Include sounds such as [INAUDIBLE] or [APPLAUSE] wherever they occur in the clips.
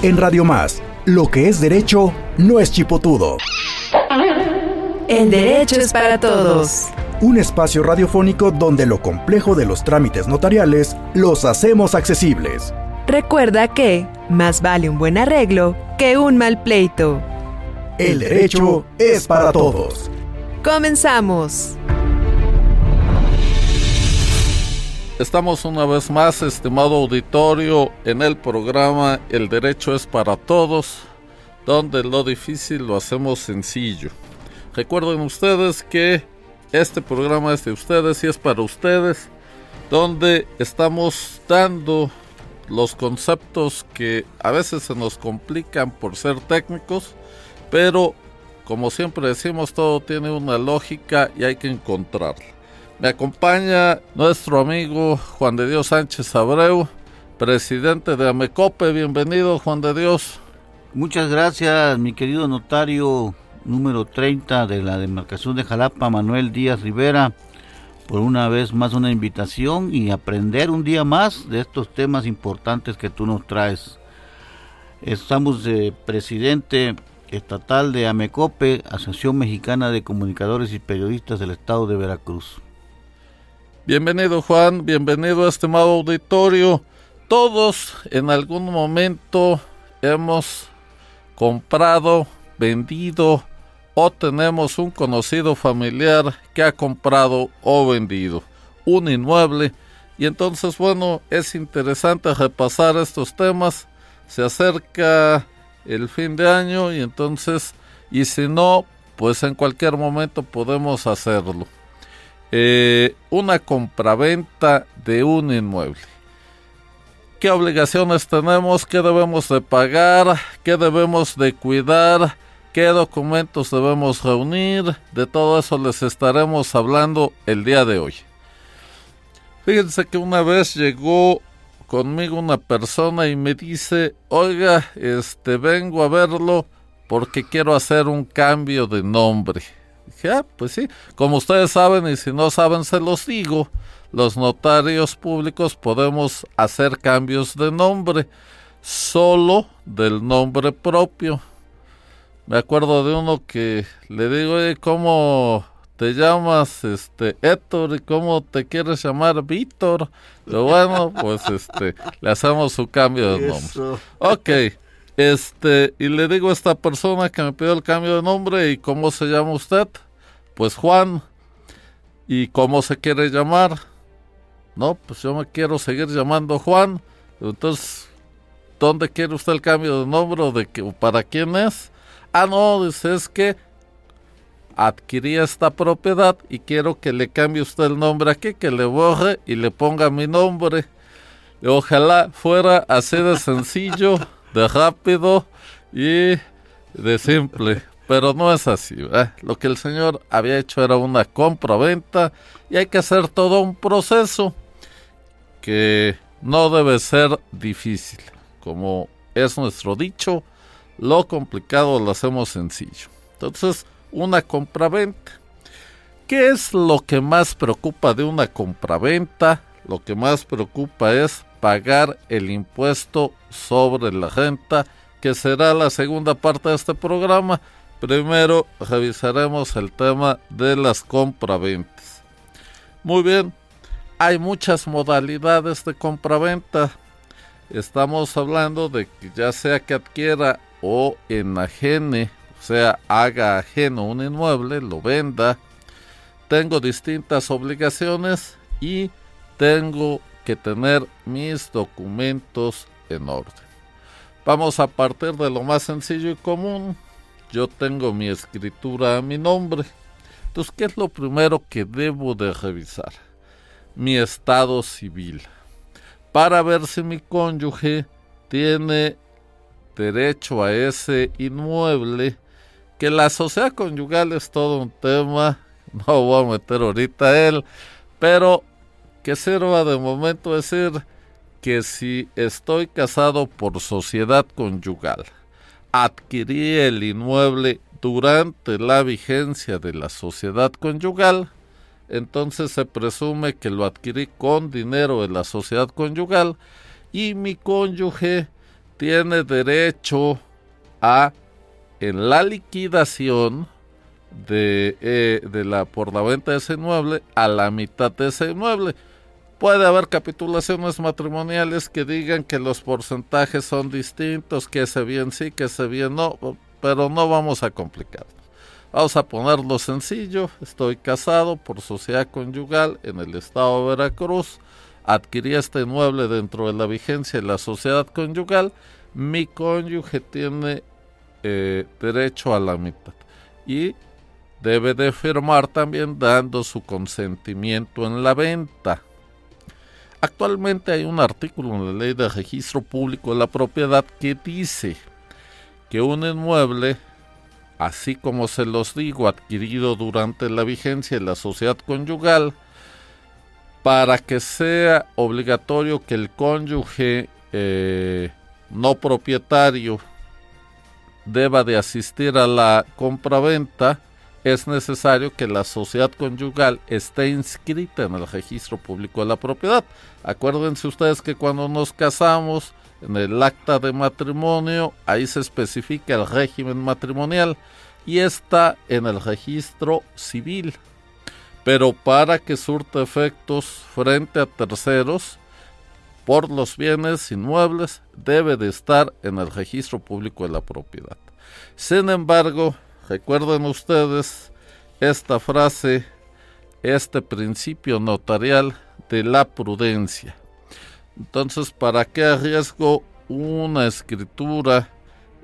En Radio Más, lo que es derecho no es chipotudo. El derecho es para todos. Un espacio radiofónico donde lo complejo de los trámites notariales los hacemos accesibles. Recuerda que más vale un buen arreglo que un mal pleito. El derecho es para todos. Comenzamos. Estamos una vez más, estimado auditorio, en el programa El Derecho es para Todos, donde lo difícil lo hacemos sencillo. Recuerden ustedes que este programa es de ustedes y es para ustedes, donde estamos dando los conceptos que a veces se nos complican por ser técnicos, pero como siempre decimos, todo tiene una lógica y hay que encontrarla. Me acompaña nuestro amigo Juan de Dios Sánchez Abreu, presidente de Amecope. Bienvenido, Juan de Dios. Muchas gracias, mi querido notario número 30 de la demarcación de Jalapa, Manuel Díaz Rivera, por una vez más una invitación y aprender un día más de estos temas importantes que tú nos traes. Estamos de presidente estatal de Amecope, Asociación Mexicana de Comunicadores y Periodistas del Estado de Veracruz. Bienvenido Juan, bienvenido estimado auditorio. Todos en algún momento hemos comprado, vendido o tenemos un conocido familiar que ha comprado o vendido un inmueble. Y entonces, bueno, es interesante repasar estos temas. Se acerca el fin de año y entonces, y si no, pues en cualquier momento podemos hacerlo eh, una compraventa de un inmueble. ¿Qué obligaciones tenemos? ¿Qué debemos de pagar? ¿Qué debemos de cuidar? ¿Qué documentos debemos reunir? De todo eso les estaremos hablando el día de hoy. Fíjense que una vez llegó conmigo una persona y me dice, oiga, este vengo a verlo porque quiero hacer un cambio de nombre. Dije, ah, pues sí, como ustedes saben y si no saben se los digo, los notarios públicos podemos hacer cambios de nombre, solo del nombre propio. Me acuerdo de uno que le digo, ¿cómo te llamas este Héctor y cómo te quieres llamar Víctor? Pero bueno, pues este, le hacemos su cambio de [LAUGHS] nombre. Ok. Este, y le digo a esta persona que me pidió el cambio de nombre, ¿y cómo se llama usted? Pues Juan. ¿Y cómo se quiere llamar? No, pues yo me quiero seguir llamando Juan. Entonces, ¿dónde quiere usted el cambio de nombre o de que, para quién es? Ah, no, dice, es que adquirí esta propiedad y quiero que le cambie usted el nombre aquí, que le borre y le ponga mi nombre. ojalá fuera así de sencillo [LAUGHS] de rápido y de simple. Pero no es así. Lo que el Señor había hecho era una compra-venta y hay que hacer todo un proceso que no debe ser difícil. Como es nuestro dicho, lo complicado lo hacemos sencillo. Entonces, una compra-venta. ¿Qué es lo que más preocupa de una compra-venta? Lo que más preocupa es pagar el impuesto sobre la renta, que será la segunda parte de este programa. Primero revisaremos el tema de las compraventas. Muy bien, hay muchas modalidades de compraventa. Estamos hablando de que ya sea que adquiera o enajene, o sea, haga ajeno un inmueble, lo venda. Tengo distintas obligaciones y tengo que tener mis documentos en orden. Vamos a partir de lo más sencillo y común. Yo tengo mi escritura a mi nombre. Entonces, ¿qué es lo primero que debo de revisar? Mi estado civil. Para ver si mi cónyuge tiene derecho a ese inmueble. Que la sociedad conyugal es todo un tema. [LAUGHS] No voy a meter ahorita él. Pero que sirva de momento decir que si estoy casado por sociedad conyugal, adquirí el inmueble durante la vigencia de la sociedad conyugal, entonces se presume que lo adquirí con dinero de la sociedad conyugal y mi cónyuge tiene derecho a, en la liquidación de, eh, de la, por la venta de ese inmueble, a la mitad de ese inmueble. Puede haber capitulaciones matrimoniales que digan que los porcentajes son distintos, que ese bien sí, que ese bien no, pero no vamos a complicarnos. Vamos a ponerlo sencillo. Estoy casado por sociedad conyugal en el estado de Veracruz. Adquirí este inmueble dentro de la vigencia de la sociedad conyugal. Mi cónyuge tiene eh, derecho a la mitad. Y debe de firmar también dando su consentimiento en la venta. Actualmente hay un artículo en la ley de registro público de la propiedad que dice que un inmueble, así como se los digo, adquirido durante la vigencia de la sociedad conyugal, para que sea obligatorio que el cónyuge eh, no propietario deba de asistir a la compraventa, es necesario que la sociedad conyugal esté inscrita en el registro público de la propiedad. Acuérdense ustedes que cuando nos casamos, en el acta de matrimonio, ahí se especifica el régimen matrimonial y está en el registro civil. Pero para que surta efectos frente a terceros, por los bienes inmuebles, debe de estar en el registro público de la propiedad. Sin embargo, Recuerden ustedes esta frase, este principio notarial de la prudencia. Entonces, ¿para qué arriesgo una escritura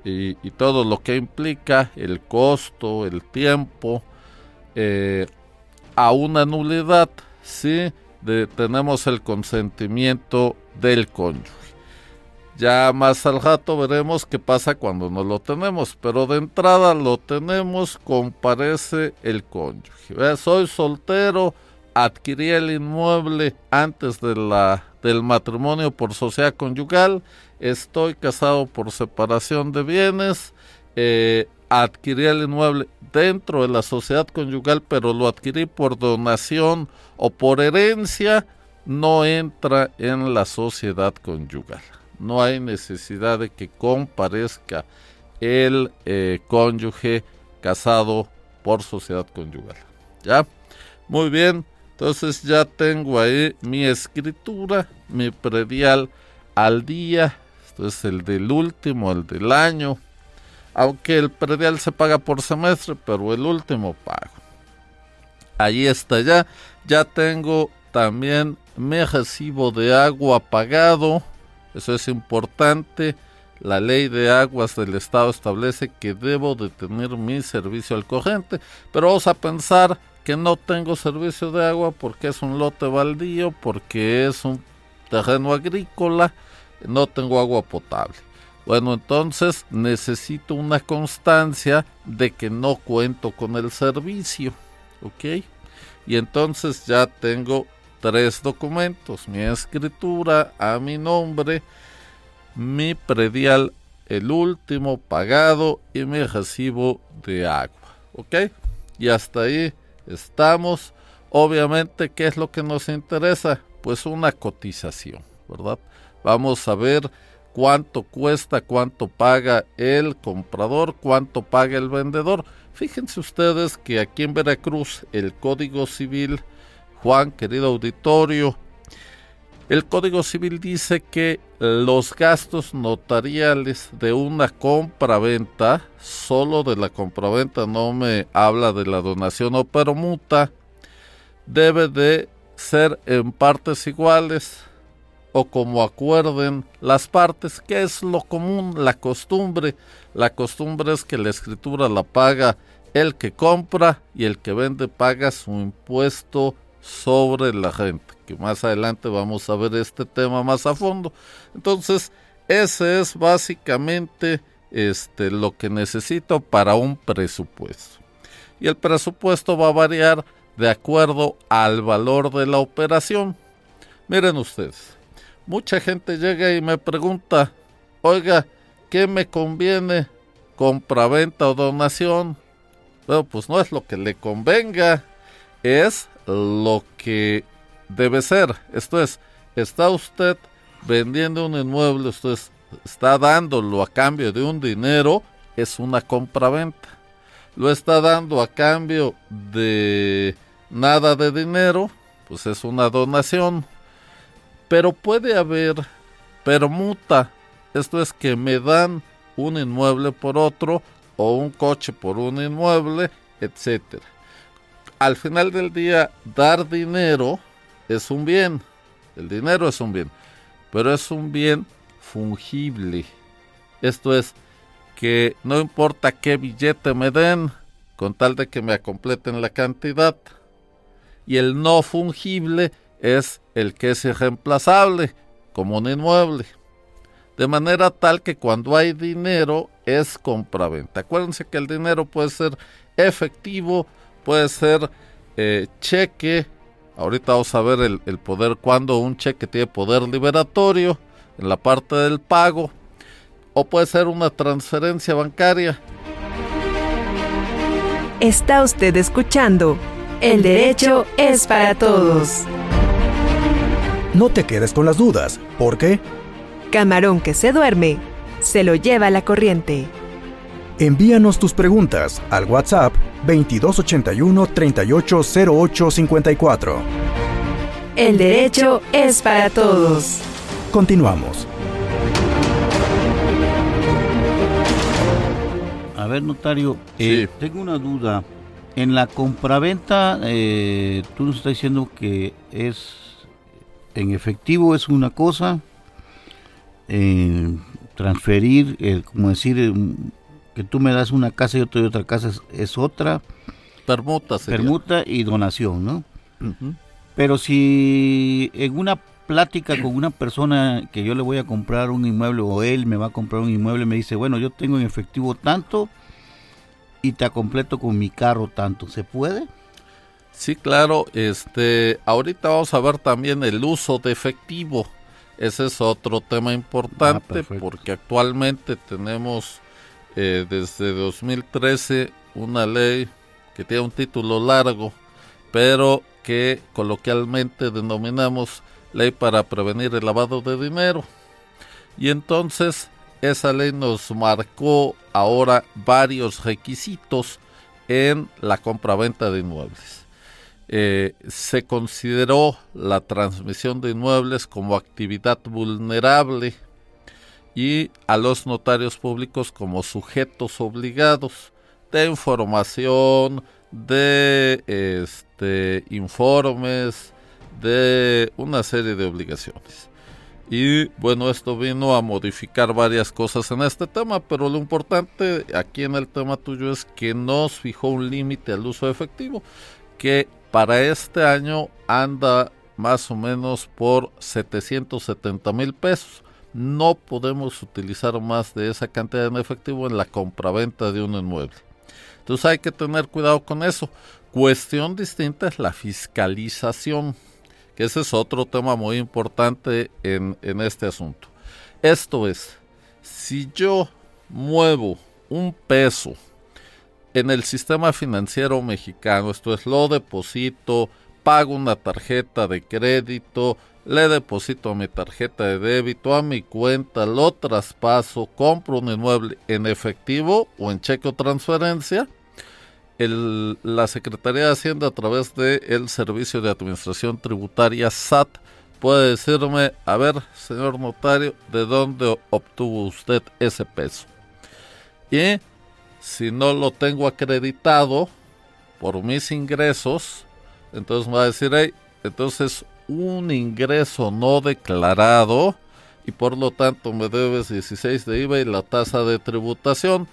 y, todo lo que implica el costo, el tiempo, eh, a una nulidad si tenemos el consentimiento del cónyuge? Ya más al rato veremos qué pasa cuando no lo tenemos, pero de entrada lo tenemos, comparece el cónyuge. Soy soltero, adquirí el inmueble antes de la, del matrimonio por sociedad conyugal, estoy casado por separación de bienes, eh, adquirí el inmueble dentro de la sociedad conyugal, pero lo adquirí por donación o por herencia, no entra en la sociedad conyugal no hay necesidad de que comparezca el eh, cónyuge casado por sociedad conyugal. ¿Ya? Muy bien, entonces ya tengo ahí mi escritura, mi predial al día, esto es el del último, el del año, aunque el predial se paga por semestre, pero el último pago. Ahí está ya, ya tengo también mi recibo de agua pagado, eso es importante. La ley de aguas del estado establece que debo de tener mi servicio al corriente, pero vamos a pensar que no tengo servicio de agua porque es un lote baldío, porque es un terreno agrícola, no tengo agua potable. Bueno, entonces necesito una constancia de que no cuento con el servicio, ¿ok? Y entonces ya tengo tres documentos, mi escritura a mi nombre, mi predial, el último pagado y mi recibo de agua. ¿Ok? Y hasta ahí estamos. Obviamente, ¿qué es lo que nos interesa? Pues una cotización, ¿verdad? Vamos a ver cuánto cuesta, cuánto paga el comprador, cuánto paga el vendedor. Fíjense ustedes que aquí en Veracruz el Código Civil Juan, querido auditorio, el Código Civil dice que los gastos notariales de una compra-venta, solo de la compra-venta, no me habla de la donación o permuta, debe de ser en partes iguales o como acuerden las partes, que es lo común, la costumbre. La costumbre es que la escritura la paga el que compra y el que vende paga su impuesto sobre la gente, que más adelante vamos a ver este tema más a fondo. Entonces, ese es básicamente este, lo que necesito para un presupuesto. Y el presupuesto va a variar de acuerdo al valor de la operación. Miren ustedes, mucha gente llega y me pregunta, oiga, ¿qué me conviene? ¿Compra-venta o donación? Bueno, pues no es lo que le convenga, es lo que debe ser. Esto es, está usted vendiendo un inmueble, usted es está dándolo a cambio de un dinero, es una compraventa. Lo está dando a cambio de nada de dinero, pues es una donación. Pero puede haber permuta, esto es que me dan un inmueble por otro o un coche por un inmueble, etcétera. Al final del día, dar dinero es un bien. El dinero es un bien, pero es un bien fungible. Esto es que no importa qué billete me den, con tal de que me completen la cantidad. Y el no fungible es el que es irreemplazable, como un inmueble. De manera tal que cuando hay dinero es compraventa. Acuérdense que el dinero puede ser efectivo, puede ser eh, cheque. Ahorita vamos a ver el, el poder cuando un cheque tiene poder liberatorio en la parte del pago. O puede ser una transferencia bancaria. Está usted escuchando. El derecho es para todos. No te quedes con las dudas, porque Camarón que se duerme, se lo lleva la corriente. Envíanos tus preguntas al WhatsApp 2281 380854. El derecho es para todos. Continuamos. A ver, notario, eh, Sí. tengo una duda. En la compraventa, eh, tú nos estás diciendo que es en efectivo es una cosa, eh, transferir, eh, como decir, que tú me das una casa y yo te doy otra casa es, es otra, Permuta sería. permuta y donación, ¿no? Pero si en una plática con una persona que yo le voy a comprar un inmueble o él me va a comprar un inmueble, me dice, bueno, yo tengo en efectivo tanto y te completo con mi carro tanto, ¿se puede? Sí, claro. Este, ahorita vamos a ver también el uso de efectivo. Ese es otro tema importante Ah, porque actualmente tenemos eh, desde 2013 una ley que tiene un título largo, pero que coloquialmente denominamos ley para prevenir el lavado de dinero. Y entonces esa ley nos marcó ahora varios requisitos en la compraventa de inmuebles. Eh, se consideró la transmisión de inmuebles como actividad vulnerable y a los notarios públicos como sujetos obligados de información, de este, informes, de una serie de obligaciones. Y bueno, esto vino a modificar varias cosas en este tema, pero lo importante aquí en el tema tuyo es que nos fijó un límite al uso efectivo, que para este año anda más o menos por 770 mil pesos. No podemos utilizar más de esa cantidad en efectivo en la compraventa de un inmueble. Entonces hay que tener cuidado con eso. Cuestión distinta es la fiscalización, que ese es otro tema muy importante en, en este asunto. Esto es, si yo muevo un peso en el sistema financiero mexicano, esto es, lo deposito, pago una tarjeta de crédito, le deposito mi tarjeta de débito, a mi cuenta, lo traspaso, compro un inmueble en efectivo o en cheque o transferencia, la Secretaría de Hacienda a través del Servicio de Administración Tributaria SAT puede decirme, a ver, señor notario, ¿de dónde obtuvo usted ese peso? Y si no lo tengo acreditado por mis ingresos, entonces me va a decir, hey, entonces un ingreso no declarado y por lo tanto me debes 16 de IVA y la tasa de tributación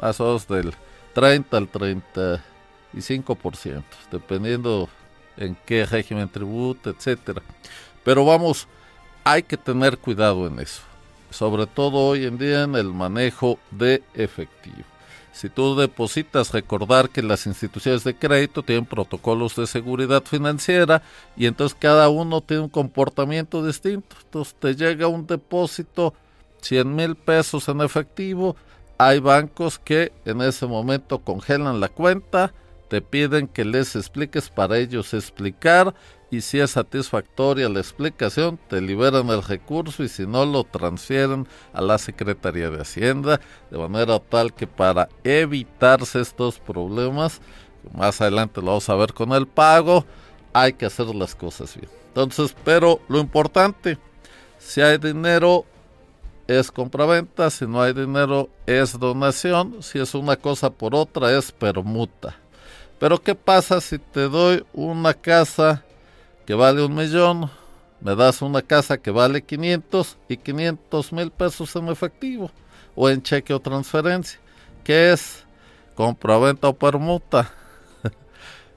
más o menos del 30 al 35%, dependiendo en qué régimen tributa, etcétera. Pero vamos, hay que tener cuidado en eso, sobre todo hoy en día en el manejo de efectivo. Si tú depositas, recordar que las instituciones de crédito tienen protocolos de seguridad financiera y entonces cada uno tiene un comportamiento distinto. Entonces te llega un depósito 100 mil pesos en efectivo, hay bancos que en ese momento congelan la cuenta, te piden que les expliques para ellos explicar y si es satisfactoria la explicación, te liberan el recurso y si no lo transfieren a la Secretaría de Hacienda, de manera tal que para evitarse estos problemas, más adelante lo vamos a ver con el pago, hay que hacer las cosas bien. Entonces, pero lo importante, si hay dinero es compraventa, si no hay dinero es donación, si es una cosa por otra es permuta. Pero ¿qué pasa si te doy una casa que vale un millón, me das una casa que vale 500 y 500 mil pesos en efectivo o en cheque o transferencia? ¿Qué es compraventa o permuta? [LAUGHS]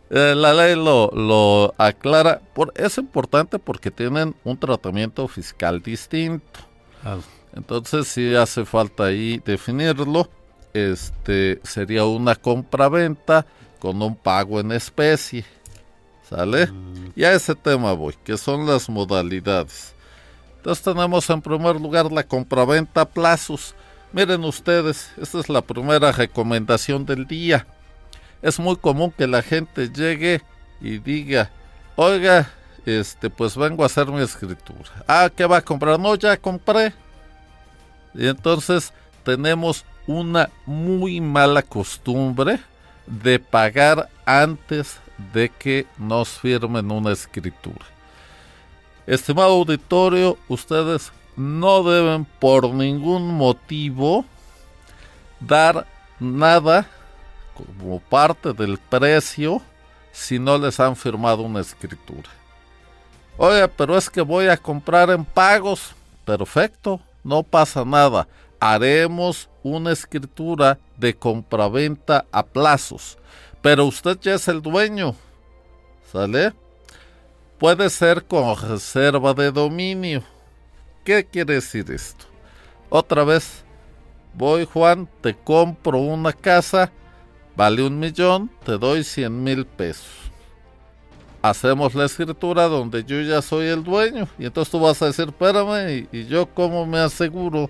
Eh, la ley lo, lo aclara. Por, es importante porque tienen un tratamiento fiscal distinto. Entonces, si hace falta ahí definirlo, este sería una compraventa con un pago en especie. ¿Sale? Y a ese tema voy, que son las modalidades. Entonces tenemos en primer lugar la compraventa a plazos. Miren ustedes, esta es la primera recomendación del día. Es muy común que la gente llegue y diga, oiga, este, pues vengo a hacer mi escritura. Ah, ¿qué va a comprar? No, ya compré. Y entonces tenemos una muy mala costumbre de pagar antes de que nos firmen una escritura. Estimado auditorio, ustedes no deben por ningún motivo dar nada como parte del precio si no les han firmado una escritura. Oye, pero es que voy a comprar en pagos. Perfecto, no pasa nada. Haremos una escritura de compraventa a plazos. Pero usted ya es el dueño. ¿Sale? Puede ser con reserva de dominio. ¿Qué quiere decir esto? Otra vez, voy Juan, te compro una casa, vale un millón, te doy cien mil pesos. Hacemos la escritura donde yo ya soy el dueño. Y entonces tú vas a decir, espérame, y, y yo cómo me aseguro.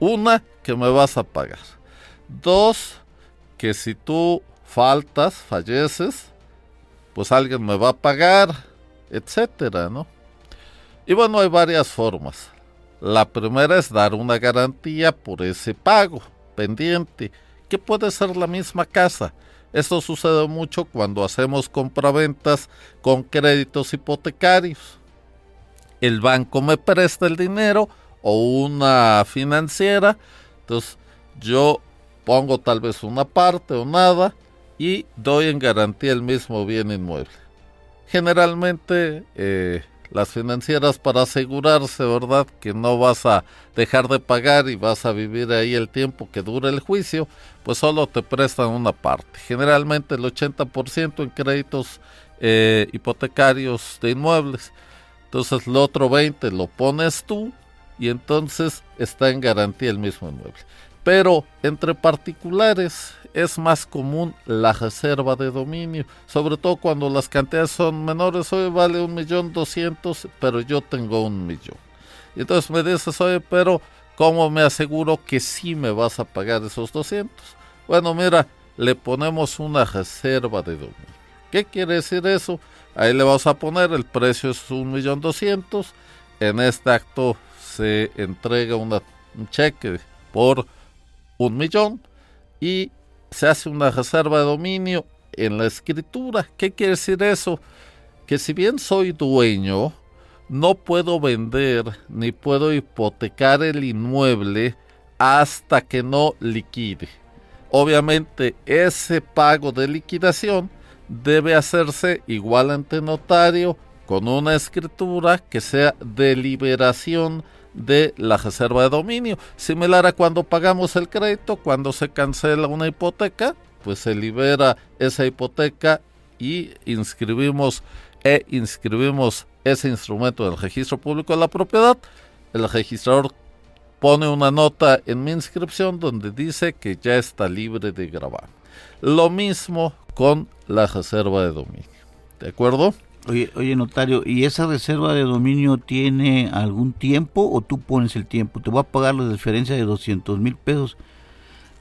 Una, que me vas a pagar. Dos, que si tú faltas, falleces, pues alguien me va a pagar, etcétera, ¿no? Y bueno, hay varias formas. La primera es dar una garantía por ese pago pendiente, que puede ser la misma casa. Esto sucede mucho cuando hacemos compraventas con créditos hipotecarios. El banco me presta el dinero o una financiera, entonces yo pongo tal vez una parte o nada y doy en garantía el mismo bien inmueble. Generalmente eh, las financieras para asegurarse, ¿verdad? Que no vas a dejar de pagar y vas a vivir ahí el tiempo que dure el juicio, pues solo te prestan una parte. Generalmente el 80% en créditos eh, hipotecarios de inmuebles. Entonces el otro 20 lo pones tú y entonces está en garantía el mismo inmueble. Pero entre particulares es más común la reserva de dominio, sobre todo cuando las cantidades son menores. Hoy vale un millón doscientos, pero yo tengo un millón. Y entonces me dices, oye, pero ¿cómo me aseguro que sí me vas a pagar esos 200? Bueno, mira, le ponemos una reserva de dominio. ¿Qué quiere decir eso? Ahí le vas a poner, el precio es un millón doscientos. En este acto se entrega un cheque por un millón y se hace una reserva de dominio en la escritura. ¿Qué quiere decir eso? Que si bien soy dueño, no puedo vender ni puedo hipotecar el inmueble hasta que no liquide. Obviamente ese pago de liquidación debe hacerse igual ante notario con una escritura que sea de liberación de la reserva de dominio. Similar a cuando pagamos el crédito, cuando se cancela una hipoteca, pues se libera esa hipoteca y inscribimos e inscribimos ese instrumento del registro público de la propiedad. El registrador pone una nota en mi inscripción donde dice que ya está libre de grabar. Lo mismo con la reserva de dominio. ¿De acuerdo? Oye, oye, notario, ¿y esa reserva de dominio tiene algún tiempo o tú pones el tiempo? Te voy a pagar la diferencia de 200 mil pesos.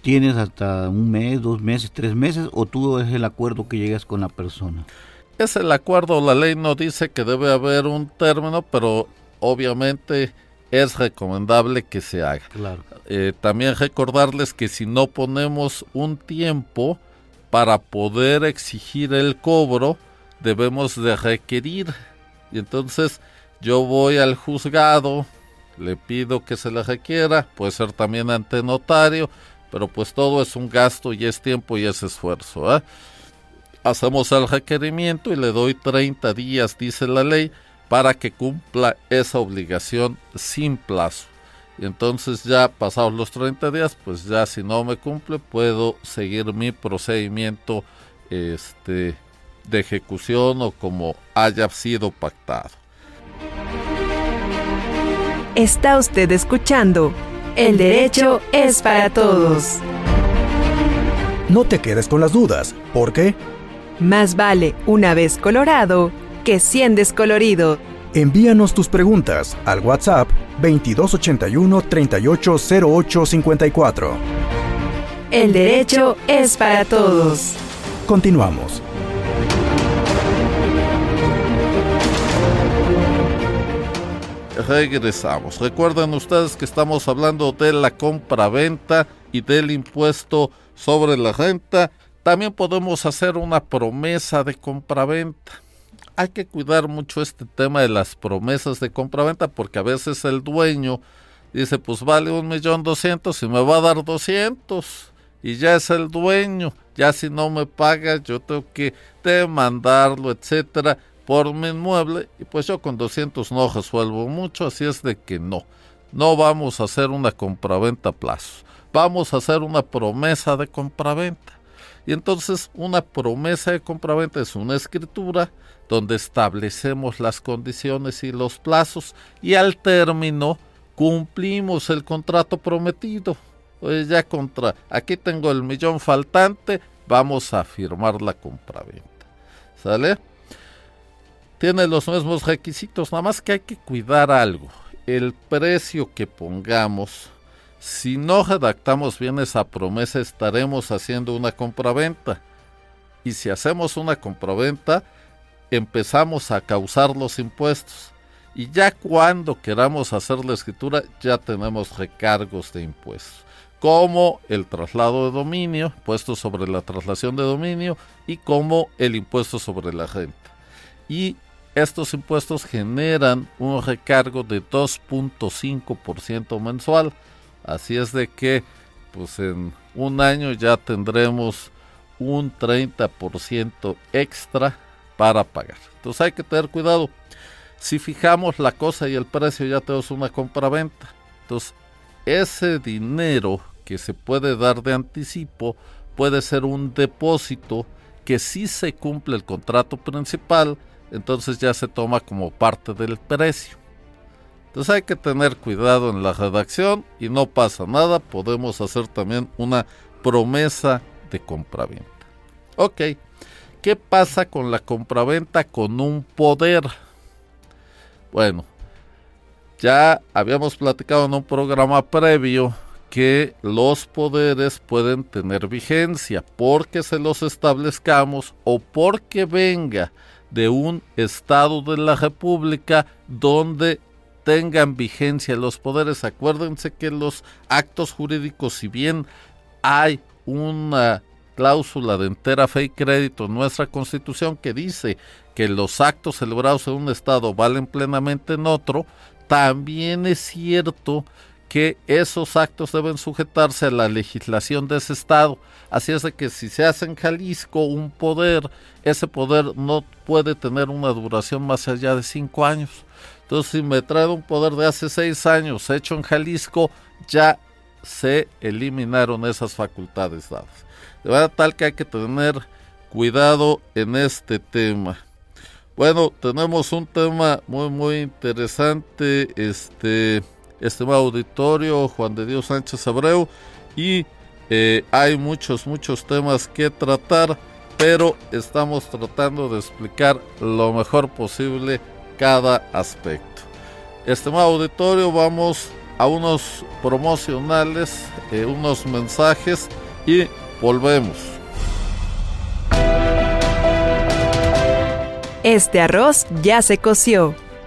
¿Tienes hasta un mes, dos meses, tres meses o tú es el acuerdo que llegas con la persona? es el acuerdo, la ley no dice que debe haber un término, pero obviamente es recomendable que se haga. Claro. Eh, también recordarles que si no ponemos un tiempo para poder exigir el cobro, debemos de requerir. Y entonces yo voy al juzgado, le pido que se le requiera, puede ser también ante notario, pero pues todo es un gasto y es tiempo y es esfuerzo. ¿eh? Hacemos el requerimiento y le doy 30 días, dice la ley, para que cumpla esa obligación sin plazo. Y entonces ya pasados los 30 días, pues ya si no me cumple, puedo seguir mi procedimiento este, de ejecución o como haya sido pactado. Está usted escuchando El derecho es para todos. No te quedes con las dudas, porque Más vale una vez colorado que cien descolorido. envíanos tus preguntas al WhatsApp 2281 380854. El derecho es para todos. Continuamos. Regresamos. Recuerden ustedes que estamos hablando de la compra-venta y del impuesto sobre la renta. También podemos hacer una promesa de compra-venta. Hay que cuidar mucho este tema de las promesas de compra-venta porque a veces el dueño dice pues vale un millón doscientos y me va a dar doscientos y ya es el dueño. Ya si no me paga yo tengo que demandarlo, etcétera por mi inmueble y pues yo con 200 no resuelvo mucho, así es de que no, no vamos a hacer una compraventa a plazo, vamos a hacer una promesa de compraventa. Y entonces una promesa de compraventa es una escritura donde establecemos las condiciones y los plazos y al término cumplimos el contrato prometido. Oye, ya contra, aquí tengo el millón faltante, vamos a firmar la compraventa. ¿Sale? Tiene los mismos requisitos, nada más que hay que cuidar algo. El precio que pongamos, si no redactamos bien esa promesa, estaremos haciendo una compraventa. Y si hacemos una compraventa, empezamos a causar los impuestos. Y ya cuando queramos hacer la escritura, ya tenemos recargos de impuestos, como el traslado de dominio, impuesto sobre la traslación de dominio, y como el impuesto sobre la renta. Y estos impuestos generan un recargo de 2.5% mensual. Así es de que, pues en un año ya tendremos un 30% extra para pagar. Entonces hay que tener cuidado. Si fijamos la cosa y el precio, ya tenemos una compra-venta. Entonces, ese dinero que se puede dar de anticipo puede ser un depósito que si se cumple el contrato principal, entonces ya se toma como parte del precio. Entonces hay que tener cuidado en la redacción y no pasa nada, podemos hacer también una promesa de compraventa. Ok, ¿qué pasa con la compraventa con un poder? Bueno, ya habíamos platicado en un programa previo que los poderes pueden tener vigencia porque se los establezcamos o porque venga de un Estado de la República donde tengan vigencia los poderes. Acuérdense que los actos jurídicos, si bien hay una cláusula de entera fe y crédito en nuestra constitución que dice que los actos celebrados en un Estado valen plenamente en otro, también es cierto que esos actos deben sujetarse a la legislación de ese estado. Así es de que si se hace en Jalisco un poder, ese poder no puede tener una duración más allá de cinco años. Entonces, si me trae un poder de hace seis años hecho en Jalisco, ya se eliminaron esas facultades dadas. De verdad tal que hay que tener cuidado en este tema. Bueno, tenemos un tema muy muy interesante, este estimado auditorio, Juan de Dios Sánchez Abreu, y eh, hay muchos, muchos temas que tratar, pero estamos tratando de explicar lo mejor posible cada aspecto. Estimado auditorio, vamos a unos promocionales, eh, unos mensajes y volvemos. Este arroz ya se coció.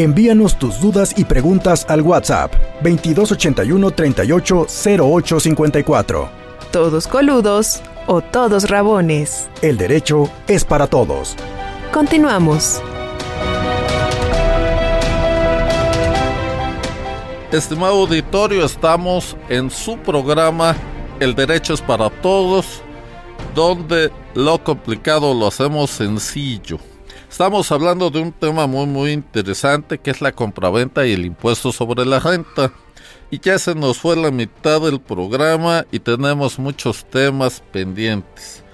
Envíanos tus dudas y preguntas al WhatsApp 2281 38 Todos coludos o todos rabones. El derecho es para todos. Continuamos. Estimado auditorio, estamos en su programa El derecho es para todos donde lo complicado lo hacemos sencillo. Estamos hablando de un tema muy muy interesante que es la compraventa y el impuesto sobre la renta. Y ya se nos fue la mitad del programa y tenemos muchos temas pendientes.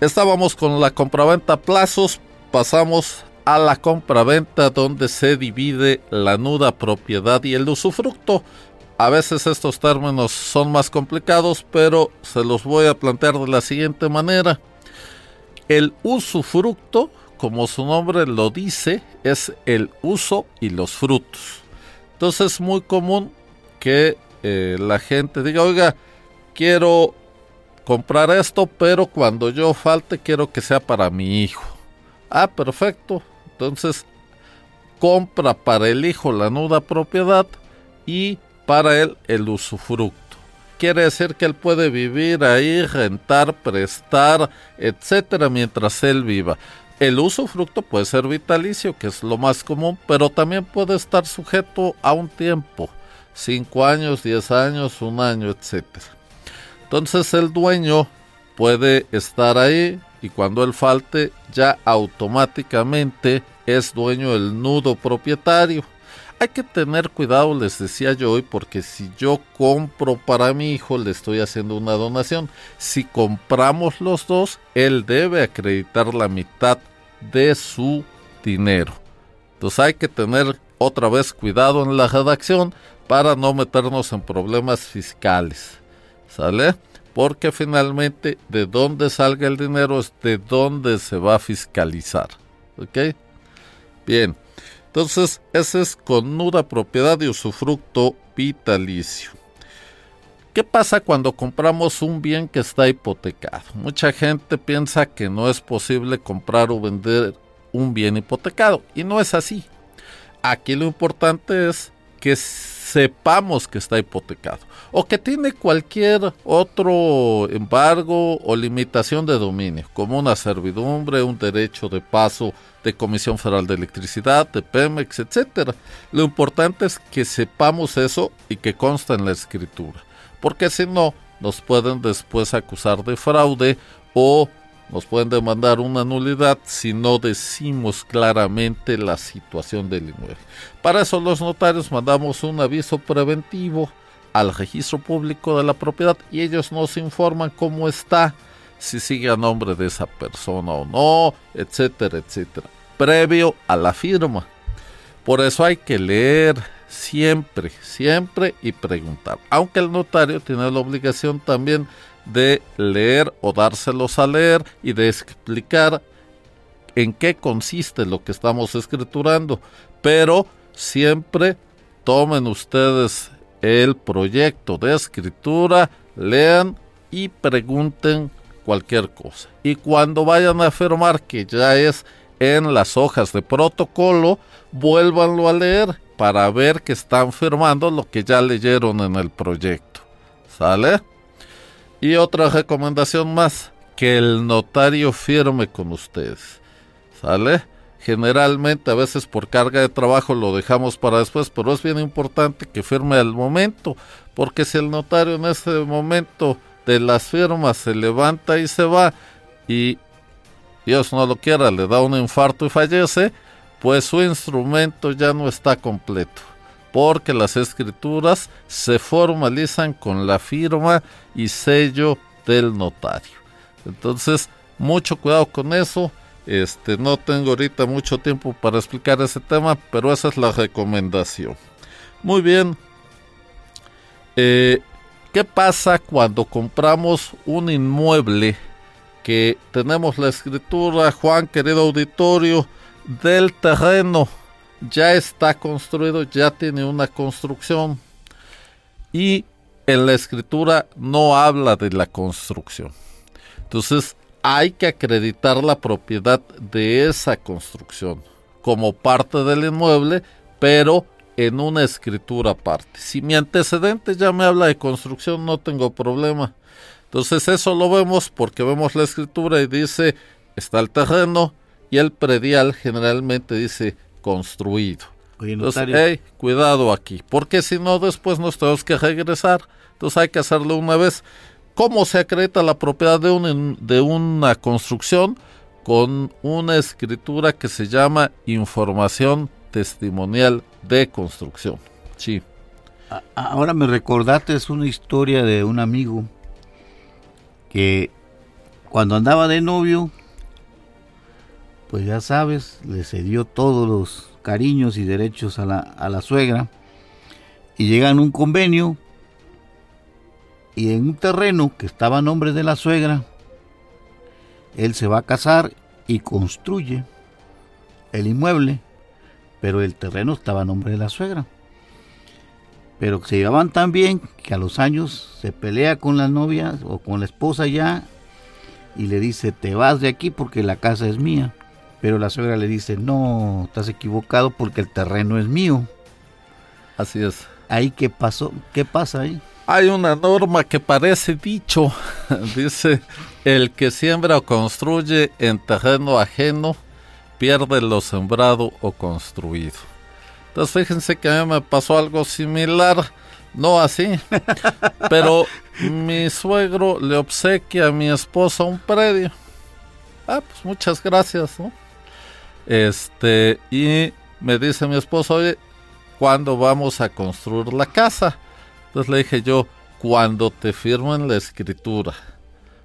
Estábamos con la compraventa a plazos, pasamos a la compraventa donde se divide la nuda propiedad y el usufructo. A veces estos términos son más complicados, pero se los voy a plantear de la siguiente manera. El usufructo, como su nombre lo dice, es el uso y los frutos. Entonces es muy común que eh, la gente diga, oiga, quiero comprar esto, pero cuando yo falte quiero que sea para mi hijo. Ah, perfecto. Entonces compra para el hijo la nuda propiedad y para él el usufructo. Quiere decir que él puede vivir ahí, rentar, prestar, etcétera, mientras él viva. El usufructo puede ser vitalicio, que es lo más común, pero también puede estar sujeto a un tiempo, cinco años, diez años, un año, etcétera. Entonces el dueño puede estar ahí y cuando él falte ya automáticamente es dueño del nudo propietario hay que tener cuidado, les decía yo hoy, porque si yo compro para mi hijo, le estoy haciendo una donación. Si compramos los dos, él debe acreditar la mitad de su dinero. Entonces hay que tener otra vez cuidado en la redacción para no meternos en problemas fiscales. ¿Sale? Porque finalmente de dónde salga el dinero es de dónde se va a fiscalizar. ¿Ok? Bien. Entonces, ese es con nuda propiedad de usufructo vitalicio. ¿Qué pasa cuando compramos un bien que está hipotecado? Mucha gente piensa que no es posible comprar o vender un bien hipotecado y no es así. Aquí lo importante es que sepamos que está hipotecado o que tiene cualquier otro embargo o limitación de dominio, como una servidumbre, un derecho de paso de Comisión Federal de Electricidad, de Pemex, etcétera. Lo importante es que sepamos eso y que consta en la escritura, porque si no nos pueden después acusar de fraude o nos pueden demandar una nulidad si no decimos claramente la situación del inmueble. Para eso los notarios mandamos un aviso preventivo al registro público de la propiedad y ellos nos informan cómo está, si sigue a nombre de esa persona o no, etcétera, etcétera, previo a la firma. Por eso hay que leer siempre, siempre y preguntar. Aunque el notario tiene la obligación también de leer o dárselos a leer y de explicar en qué consiste lo que estamos escriturando. Pero siempre tomen ustedes el proyecto de escritura, lean y pregunten cualquier cosa. Y cuando vayan a firmar que ya es en las hojas de protocolo, vuélvanlo a leer para ver que están firmando lo que ya leyeron en el proyecto. ¿Sale? Y otra recomendación más, que el notario firme con ustedes. ¿Sale? Generalmente a veces por carga de trabajo lo dejamos para después, pero es bien importante que firme al momento, porque si el notario en ese momento de las firmas se levanta y se va y Dios no lo quiera, le da un infarto y fallece, pues su instrumento ya no está completo porque las escrituras se formalizan con la firma y sello del notario. Entonces, mucho cuidado con eso. Este, no tengo ahorita mucho tiempo para explicar ese tema, pero esa es la recomendación. Muy bien. Eh, ¿Qué pasa cuando compramos un inmueble que tenemos la escritura, Juan, querido auditorio, del terreno? Ya está construido, ya tiene una construcción. Y en la escritura no habla de la construcción. Entonces hay que acreditar la propiedad de esa construcción como parte del inmueble, pero en una escritura aparte. Si mi antecedente ya me habla de construcción, no tengo problema. Entonces eso lo vemos porque vemos la escritura y dice está el terreno y el predial generalmente dice construido. Entonces, cuidado aquí, porque si no después nos tenemos que regresar. Entonces hay que hacerlo una vez. ¿Cómo se acredita la propiedad de, un, de una construcción? Con una escritura que se llama información testimonial de construcción. Sí. Ahora me recordaste es una historia de un amigo que cuando andaba de novio, pues ya sabes, le cedió todos los cariños y derechos a la, a la suegra y llegan a un convenio y en un terreno que estaba a nombre de la suegra, él se va a casar y construye el inmueble pero el terreno estaba a nombre de la suegra. Pero se llevaban tan bien que a los años se pelea con la novia o con la esposa ya y le dice, te vas de aquí porque la casa es mía. Pero la suegra le dice, no, estás equivocado porque el terreno es mío. Así es. ¿Ahí qué pasó? ¿Qué pasa ahí? Hay una norma que parece dicho. [LAUGHS] Dice, el que siembra o construye en terreno ajeno pierde lo sembrado o construido. Entonces fíjense que a mí me pasó algo similar, no así, [LAUGHS] pero mi suegro le obsequia a mi esposa un predio. Ah, pues muchas gracias, ¿no? Este, y me dice mi esposa, oye, ¿cuándo vamos a construir la casa? Entonces le dije yo, cuando te firmen la escritura.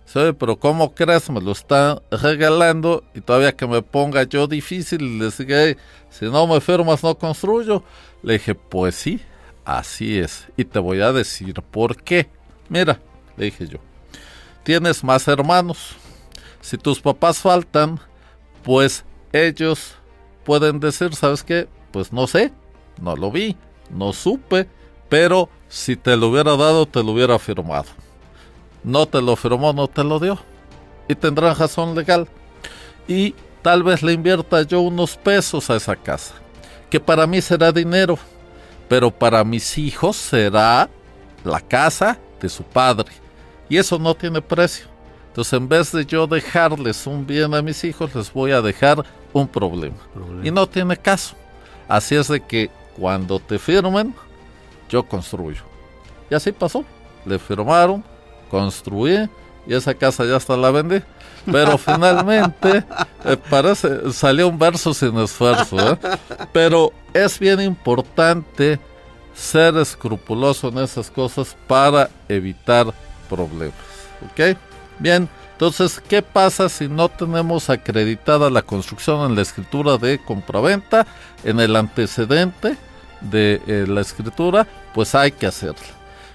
Sí, pero ¿cómo crees? Me lo está regalando y todavía que me ponga yo difícil y le dije, si no me firmas no construyo. Le dije, pues sí, así es. Y te voy a decir por qué. Mira, le dije yo, tienes más hermanos. Si tus papás faltan, pues ellos pueden decir, ¿sabes qué? Pues no sé, no lo vi, no supe, pero si te lo hubiera dado, te lo hubiera firmado no te lo firmó, no te lo dio. Y tendrá razón legal. Y tal vez le invierta yo unos pesos a esa casa, que para mí será dinero, pero para mis hijos será la casa de su padre. Y eso no tiene precio. Entonces, en vez de yo dejarles un bien a mis hijos, les voy a dejar un problema. problema. Y no tiene caso. Así es de que cuando te firmen, yo construyo. Y así pasó. Le firmaron, construí y esa casa ya hasta la vendí. Pero [LAUGHS] finalmente eh, parece salió un verso sin esfuerzo. ¿eh? Pero es bien importante ser escrupuloso en esas cosas para evitar problemas. ¿Ok? Bien, entonces, ¿qué pasa si no tenemos acreditada la construcción en la escritura de compraventa? En el antecedente de eh, la escritura, pues hay que hacerla.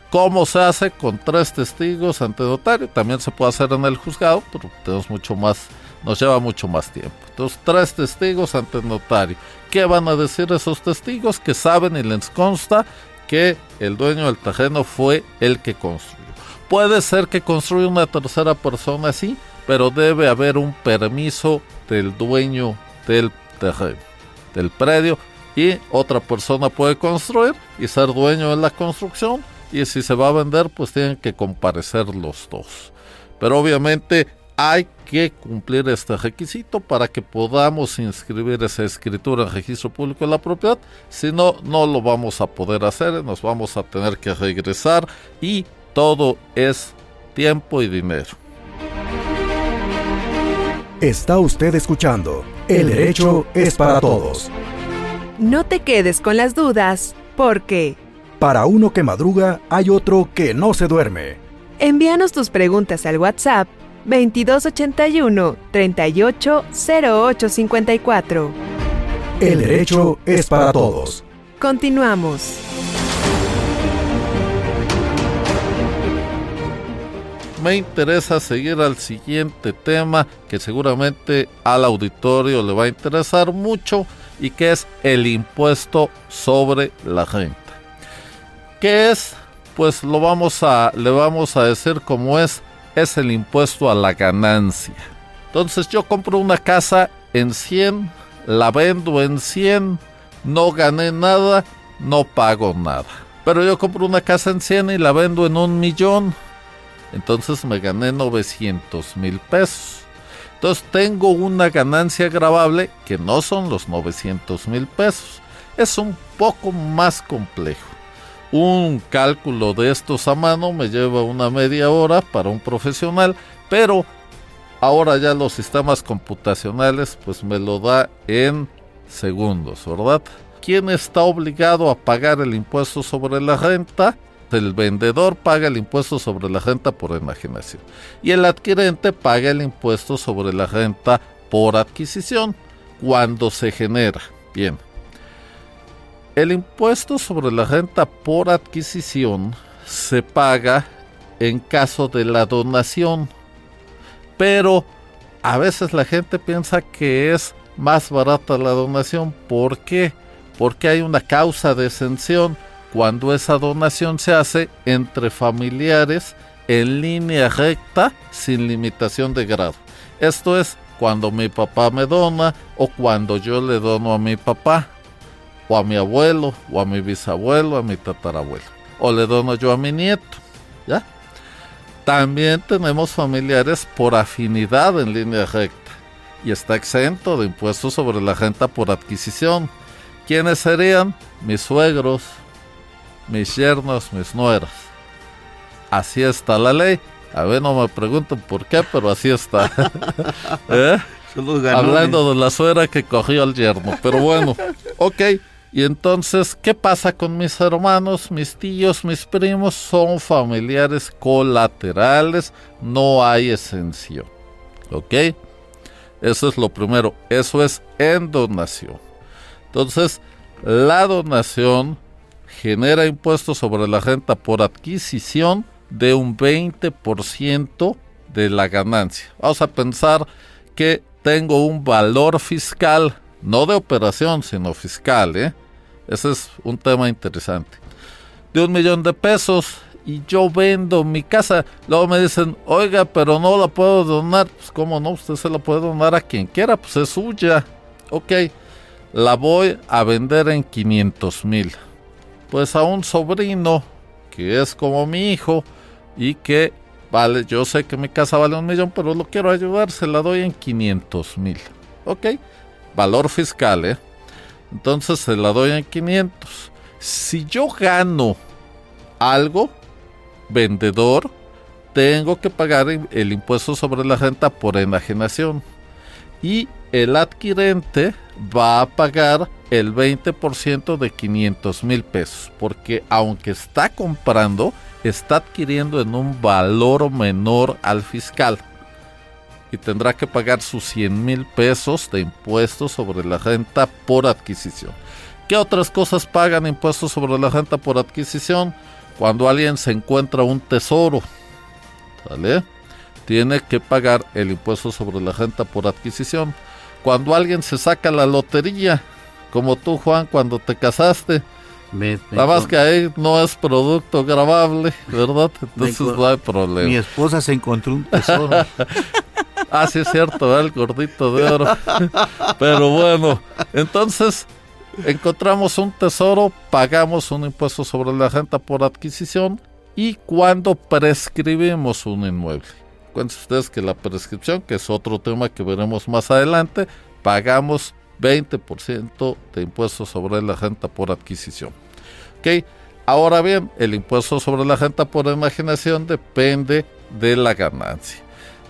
¿Cómo se hace? Con tres testigos ante notario. También se puede hacer en el juzgado, pero tenemos mucho más, nos lleva mucho más tiempo. Entonces, tres testigos ante notario. ¿Qué van a decir esos testigos? Que saben y les consta que el dueño del terreno fue el que construyó. Puede ser que construya una tercera persona, sí, pero debe haber un permiso del dueño del terreno, del predio, y otra persona puede construir y ser dueño de la construcción y si se va a vender pues tienen que comparecer los dos. Pero obviamente hay que cumplir este requisito para que podamos inscribir esa escritura en registro público de la propiedad. Si no, no lo vamos a poder hacer, nos vamos a tener que regresar y todo es tiempo y dinero. Está usted escuchando El derecho es para todos. No te quedes con las dudas, porque para uno que madruga, hay otro que no se duerme. Envíanos tus preguntas al WhatsApp 2281 380854. El derecho es para todos. Continuamos. Me interesa seguir al siguiente tema que seguramente al auditorio le va a interesar mucho y que es el impuesto sobre la renta. ¿Qué es? Pues lo vamos a le vamos a decir como es es el impuesto a la ganancia. Entonces yo compro una casa en 100, la vendo en 100, no gané nada, no pago nada. Pero yo compro una casa en 100 y la vendo en un millón, entonces me gané 900 mil pesos. Entonces tengo una ganancia grabable que no son los 900 mil pesos. Es un poco más complejo. Un cálculo de estos a mano me lleva una media hora para un profesional, pero ahora ya los sistemas computacionales pues me lo da en segundos, ¿verdad? ¿Quién está obligado a pagar el impuesto sobre la renta? El vendedor paga el impuesto sobre la renta por enajenación y el adquirente paga el impuesto sobre la renta por adquisición cuando se genera. Bien, el impuesto sobre la renta por adquisición se paga en caso de la donación, pero a veces la gente piensa que es más barata la donación. ¿Por qué? Porque hay una causa de exención cuando esa donación se hace entre familiares en línea recta sin limitación de grado. Esto es cuando mi papá me dona o cuando yo le dono a mi papá o a mi abuelo, o a mi bisabuelo, a mi tatarabuelo, o le dono yo a mi nieto, ¿ya? También tenemos familiares por afinidad en línea recta y está exento de impuestos sobre la renta por adquisición. ¿Quiénes serían? Mis suegros, mis yernos, mis nueras. Así está la ley. A ver, no me pregunten por qué, pero así está. [LAUGHS] ¿Eh? Hablando de la suegra que cogió al yerno. Pero bueno, [LAUGHS] ok. Y entonces, ¿qué pasa con mis hermanos, mis tíos, mis primos? Son familiares colaterales, no hay exención. ¿Ok? Eso es lo primero, eso es en donación. Entonces, la donación genera impuestos sobre la renta por adquisición de un 20% de la ganancia. Vamos a pensar que tengo un valor fiscal no de operación, sino fiscal, ¿eh? Ese es un tema interesante. De un millón de pesos y yo vendo mi casa. Luego me dicen, oiga, pero no la puedo donar. Pues, ¿cómo no? Usted se la puede donar a quien quiera, pues es suya. Ok, la voy a vender en 500 mil. Pues a un sobrino que es como mi hijo y que vale, yo sé que mi casa vale un millón, pero lo quiero ayudar, se la doy en 500 mil. Ok valor fiscal, ¿eh? Entonces se la doy en 500. Si yo gano algo, vendedor, tengo que pagar el impuesto sobre la renta por enajenación. Y el adquirente va a pagar el 20% de 500 mil pesos. Porque aunque está comprando, está adquiriendo en un valor menor al fiscal y tendrá que pagar sus 100 mil pesos de impuestos sobre la renta por adquisición. ¿Qué otras cosas pagan impuestos sobre la renta por adquisición? Cuando alguien se encuentra un tesoro, ¿vale? Tiene que pagar el impuesto sobre la renta por adquisición. Cuando alguien se saca la lotería, como tú Juan cuando te casaste, Nada más que ahí no es producto grabable, ¿verdad? Entonces no hay problema. Mi esposa se encontró un tesoro. [LAUGHS] Ah, sí es cierto, el gordito de oro. [LAUGHS] Pero bueno, entonces encontramos un tesoro, pagamos un impuesto sobre la renta por adquisición y cuando prescribimos un inmueble. Cuéntense ustedes que la prescripción, que es otro tema que veremos más adelante, pagamos 20% de impuesto sobre la renta por adquisición. ¿Ok? Ahora bien, el impuesto sobre la renta por imaginación depende de la ganancia.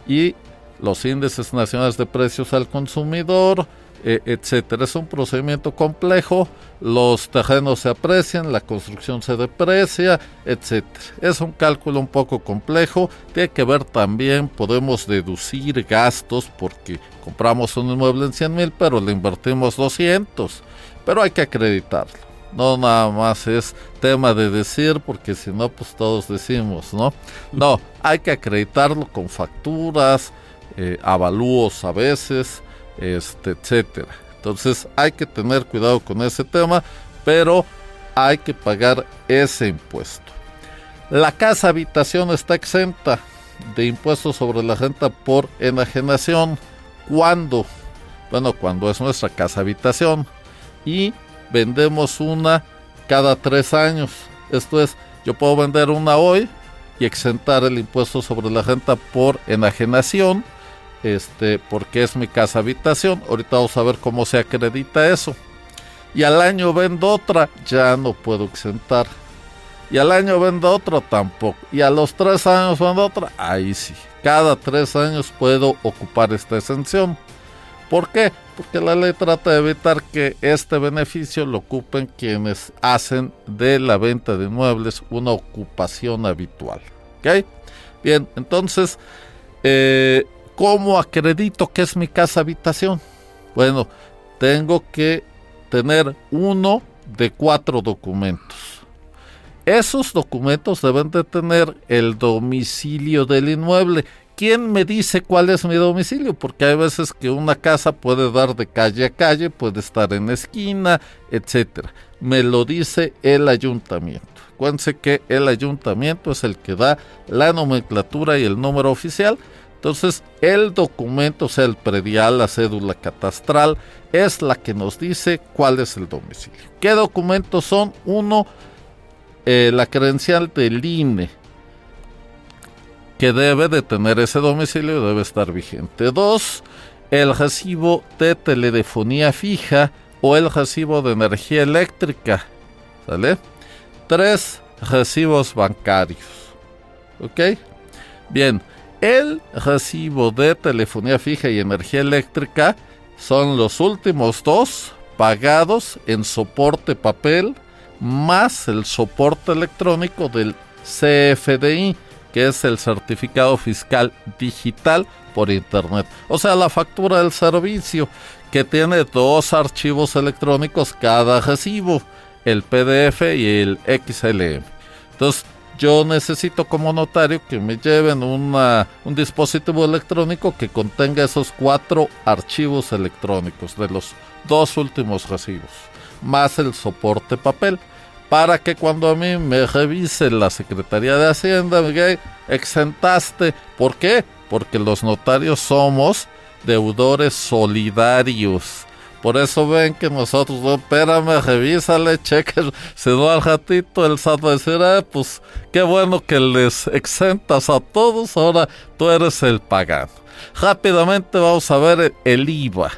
Y los índices nacionales de precios al consumidor etcétera. Es un procedimiento complejo, los terrenos se aprecian, la construcción se deprecia, etcétera. Es un cálculo un poco complejo, tiene que ver también, podemos deducir gastos porque compramos un inmueble en 100 mil, pero le invertimos 200, pero hay que acreditarlo. No nada más es tema de decir, porque si no, pues todos decimos, ¿no? No, hay que acreditarlo con facturas, eh, avalúos a veces, este, etcétera. Entonces hay que tener cuidado con ese tema, pero hay que pagar ese impuesto. La casa habitación está exenta de impuestos sobre la renta por enajenación. ¿Cuándo? Bueno, cuando es nuestra casa habitación. Y vendemos una cada tres años. Esto es, yo puedo vender una hoy y exentar el impuesto sobre la renta por enajenación, este, porque es mi casa habitación. Ahorita vamos a ver cómo se acredita eso. Y al año vendo otra, ya no puedo exentar. Y al año vendo otra tampoco. Y a los tres años vendo otra, ahí sí. Cada tres años puedo ocupar esta exención. ¿Por qué? Porque la ley trata de evitar que este beneficio lo ocupen quienes hacen de la venta de inmuebles una ocupación habitual. ¿Ok? Bien, entonces, eh, ¿cómo acredito que es mi casa habitación? Bueno, tengo que tener uno de cuatro documentos. Esos documentos deben de tener el domicilio del inmueble ¿quién me dice cuál es mi domicilio? Porque hay veces que una casa puede dar de calle a calle, puede estar en esquina, etcétera. Me lo dice el ayuntamiento. Acuérdense que el ayuntamiento es el que da la nomenclatura y el número oficial. Entonces, el documento, o sea, el predial, la cédula catastral, es la que nos dice cuál es el domicilio. ¿Qué documentos son? Uno, eh, la credencial del INE que debe de tener ese domicilio debe estar vigente. Dos, el recibo de telefonía fija o el recibo de energía eléctrica. ¿Sale? Tres, recibos bancarios. ¿Ok? Bien, el recibo de telefonía fija y energía eléctrica son los últimos dos pagados en soporte papel más el soporte electrónico del CFDI que es el certificado fiscal digital por internet. O sea, la factura del servicio que tiene dos archivos electrónicos cada recibo, el PDF y el XLM. Entonces, yo necesito como notario que me lleven una, un dispositivo electrónico que contenga esos cuatro archivos electrónicos de los dos últimos recibos, más el soporte papel para que cuando a mí me revise la Secretaría de Hacienda, exentaste. ¿Por qué? Porque los notarios somos deudores solidarios. Por eso ven que nosotros, no, espérame, revísale, cheque, se no al ratito el SAT va a decir, ah, pues qué bueno que les exentas a todos, ahora tú eres el pagano. Rápidamente vamos a ver el IVA.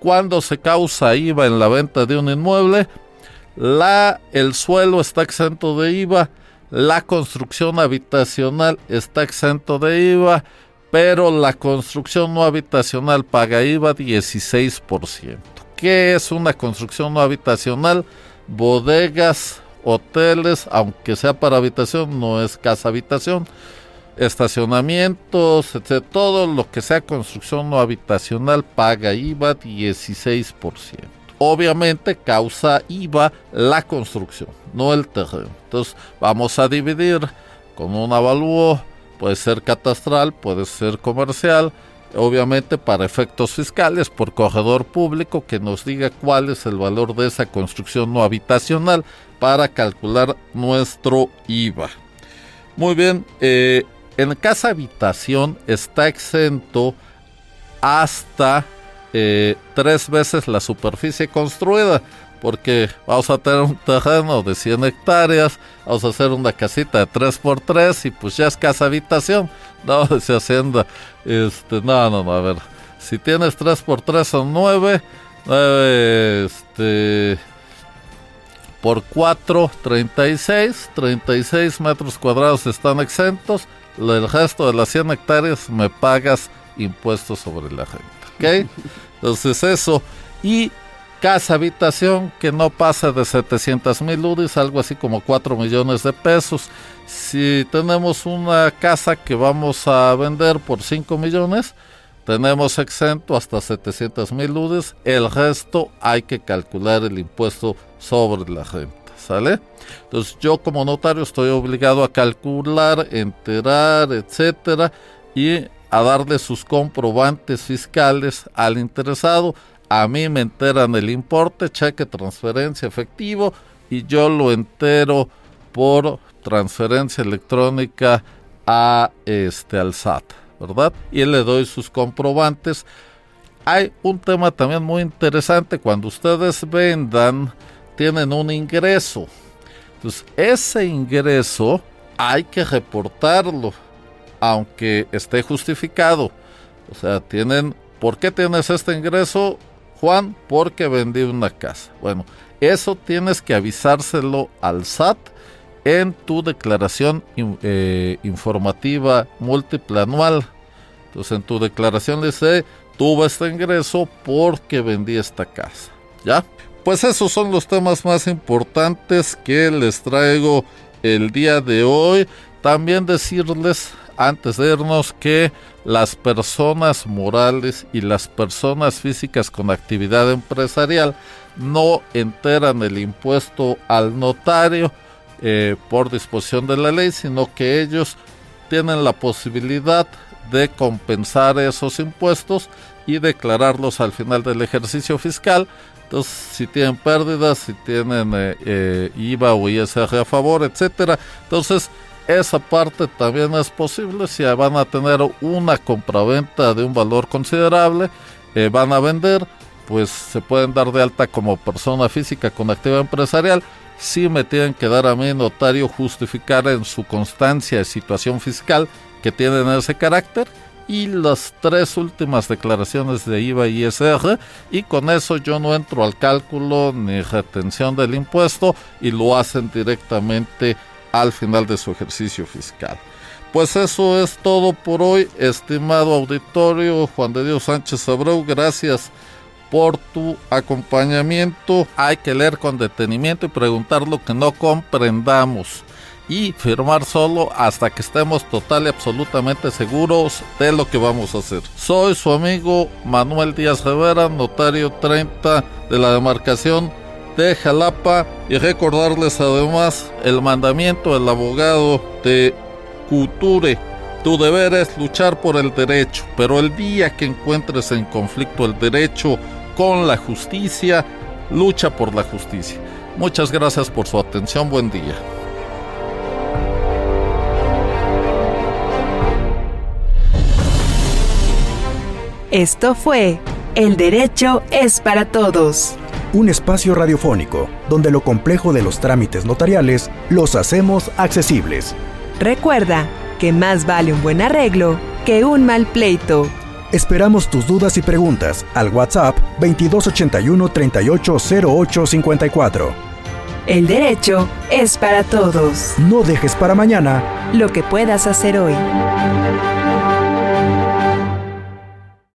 ¿Cuándo se causa IVA en la venta de un inmueble? La, el suelo está exento de IVA, la construcción habitacional está exento de IVA, pero la construcción no habitacional paga IVA 16%. ¿Qué es una construcción no habitacional? Bodegas, hoteles, aunque sea para habitación, no es casa habitación, estacionamientos, etc. Todo lo que sea construcción no habitacional paga IVA 16% obviamente causa IVA la construcción, no el terreno. Entonces vamos a dividir con un avalúo, puede ser catastral, puede ser comercial, obviamente para efectos fiscales por corredor público que nos diga cuál es el valor de esa construcción no habitacional para calcular nuestro IVA. Muy bien, eh, en casa habitación está exento hasta eh, tres veces la superficie construida, porque vamos a tener un terreno de 100 hectáreas, vamos a hacer una casita de 3x3 y pues ya es casa habitación. [LAUGHS] No, dice Hacienda, este, no, no, no, a ver, si tienes 3x3 son 9, 9, este, por 4, 36, 36 metros cuadrados están exentos, el resto de las 100 hectáreas me pagas impuestos sobre la renta. ¿Ok? [LAUGHS] Entonces eso, y casa habitación que no pasa de 700 mil UDIs, algo así como 4 millones de pesos. Si tenemos una casa que vamos a vender por 5 millones, tenemos exento hasta 700 mil UDIs, el resto hay que calcular el impuesto sobre la renta. ¿Sale? Entonces yo como notario estoy obligado a calcular, enterar, etcétera, y a darle sus comprobantes fiscales al interesado a mí me enteran el importe, cheque, transferencia, efectivo, y yo lo entero por transferencia electrónica a este al SAT, ¿verdad? Y le doy sus comprobantes. Hay un tema también muy interesante, cuando ustedes vendan, tienen un ingreso. Entonces, ese ingreso hay que reportarlo, aunque esté justificado. O sea, tienen, ¿por qué tienes este ingreso? Juan, porque vendí una casa. Bueno, eso tienes que avisárselo al SAT en tu declaración eh, informativa múltiple anual. Entonces en tu declaración dice, tuve este ingreso porque vendí esta casa. ¿Ya? Pues esos son los temas más importantes que les traigo el día de hoy. También decirles antes de irnos que las personas morales y las personas físicas con actividad empresarial no enteran el impuesto al notario eh, por disposición de la ley, sino que ellos tienen la posibilidad de compensar esos impuestos y declararlos al final del ejercicio fiscal. Entonces, si tienen pérdidas, si tienen eh, eh, IVA o ISR a favor, etcétera, entonces esa parte también es posible si van a tener una compraventa de un valor considerable, eh, van a vender, pues se pueden dar de alta como persona física con actividad empresarial. Si me tienen que dar a mí notario justificar en su constancia de situación fiscal que tienen ese carácter y las tres últimas declaraciones de IVA y ISR y con eso yo no entro al cálculo ni retención del impuesto y lo hacen directamente al final de su ejercicio fiscal. Pues eso es todo por hoy, estimado auditorio Juan de Dios Sánchez Abreu, gracias por tu acompañamiento. Hay que leer con detenimiento y preguntar lo que no comprendamos y firmar solo hasta que estemos total y absolutamente seguros de lo que vamos a hacer. Soy su amigo Manuel Díaz Rivera, notario 30 de la demarcación de Jalapa y recordarles además el mandamiento del abogado de Couture. Tu deber es luchar por el derecho, pero el día que encuentres en conflicto el derecho con la justicia, lucha por la justicia. Muchas gracias por su atención, buen día. Esto fue El Derecho es para Todos un espacio radiofónico donde lo complejo de los trámites notariales los hacemos accesibles. Recuerda que más vale un buen arreglo que un mal pleito. Esperamos tus dudas y preguntas al WhatsApp 2281 380854. El derecho es para todos. No dejes para mañana lo que puedas hacer hoy.